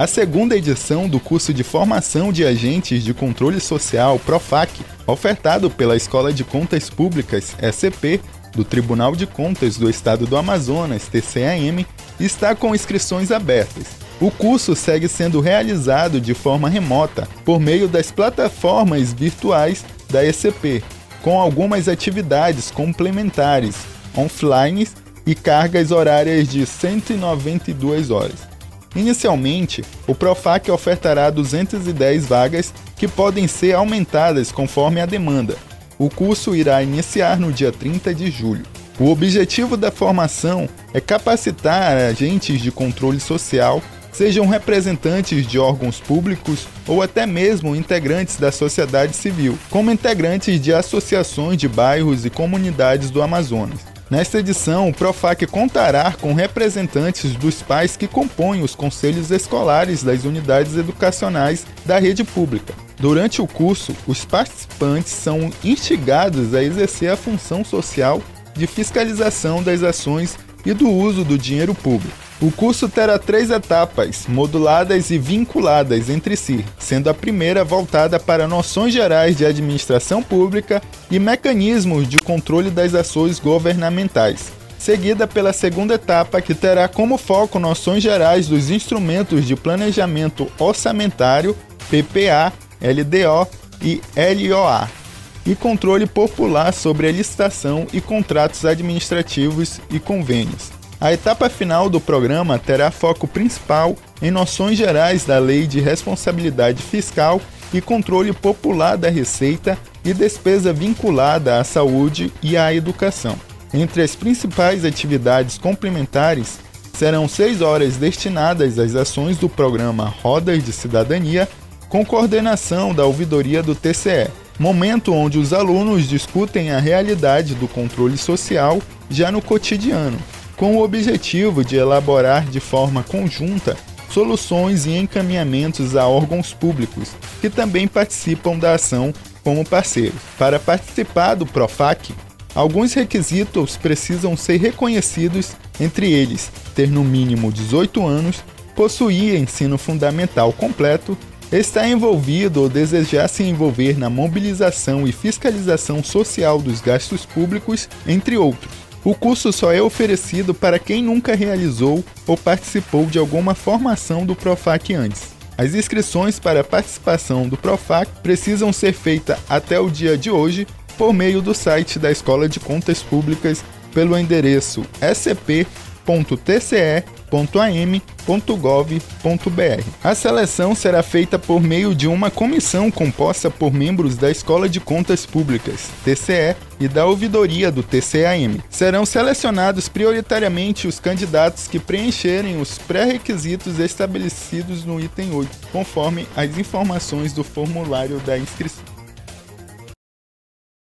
A segunda edição do curso de formação de agentes de controle social Profac, ofertado pela Escola de Contas Públicas SCP do Tribunal de Contas do Estado do Amazonas, TCAM, está com inscrições abertas. O curso segue sendo realizado de forma remota por meio das plataformas virtuais da ECP, com algumas atividades complementares, offline e cargas horárias de 192 horas. Inicialmente, o Profac ofertará 210 vagas que podem ser aumentadas conforme a demanda. O curso irá iniciar no dia 30 de julho. O objetivo da formação é capacitar agentes de controle social, sejam representantes de órgãos públicos ou até mesmo integrantes da sociedade civil, como integrantes de associações de bairros e comunidades do Amazonas. Nesta edição, o Profac contará com representantes dos pais que compõem os conselhos escolares das unidades educacionais da rede pública. Durante o curso, os participantes são instigados a exercer a função social de fiscalização das ações e do uso do dinheiro público. O curso terá três etapas, moduladas e vinculadas entre si, sendo a primeira voltada para noções gerais de administração pública e mecanismos de controle das ações governamentais, seguida pela segunda etapa, que terá como foco noções gerais dos instrumentos de planejamento orçamentário, PPA, LDO e LOA, e controle popular sobre a licitação e contratos administrativos e convênios. A etapa final do programa terá foco principal em noções gerais da Lei de Responsabilidade Fiscal e Controle Popular da Receita e despesa vinculada à saúde e à educação. Entre as principais atividades complementares, serão seis horas destinadas às ações do programa Rodas de Cidadania, com coordenação da ouvidoria do TCE, momento onde os alunos discutem a realidade do controle social já no cotidiano, com o objetivo de elaborar de forma conjunta soluções e encaminhamentos a órgãos públicos que também participam da ação como parceiros. Para participar do Profac, alguns requisitos precisam ser reconhecidos, entre eles ter no mínimo 18 anos, possuir ensino fundamental completo, estar envolvido ou desejar se envolver na mobilização e fiscalização social dos gastos públicos, entre outros. O curso só é oferecido para quem nunca realizou ou participou de alguma formação do Profac antes. As inscrições para a participação do Profac precisam ser feitas até o dia de hoje por meio do site da Escola de Contas Públicas pelo endereço scp.tce am.gov.br. A seleção será feita por meio de uma comissão composta por membros da Escola de Contas Públicas, TCE, e da ouvidoria do TCAM. Serão selecionados prioritariamente os candidatos que preencherem os pré-requisitos estabelecidos no item 8, conforme as informações do formulário da inscrição.